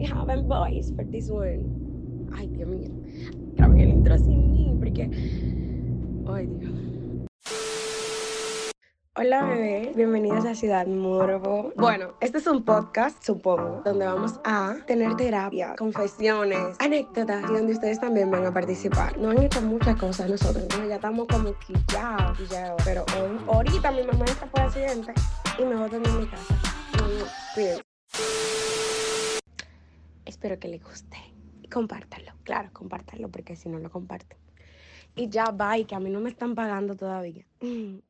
I haven't voice for this one. Ay, Dios mío. Grabé el intro sin mí, porque. Ay, Dios. Hola bebé, bienvenidos a Ciudad Morbo. Bueno, este es un podcast, supongo, donde vamos a tener terapia, confesiones, anécdotas y donde ustedes también van a participar. No han hecho muchas cosas nosotros, ¿no? ya estamos como quillados, quillados. Pero hoy, ahorita mi mamá está por accidente y me botan en mi casa. Cuídense. Espero que les guste. Y compártanlo, claro, compártanlo porque si no lo comparten. Y ya, bye, que a mí no me están pagando todavía.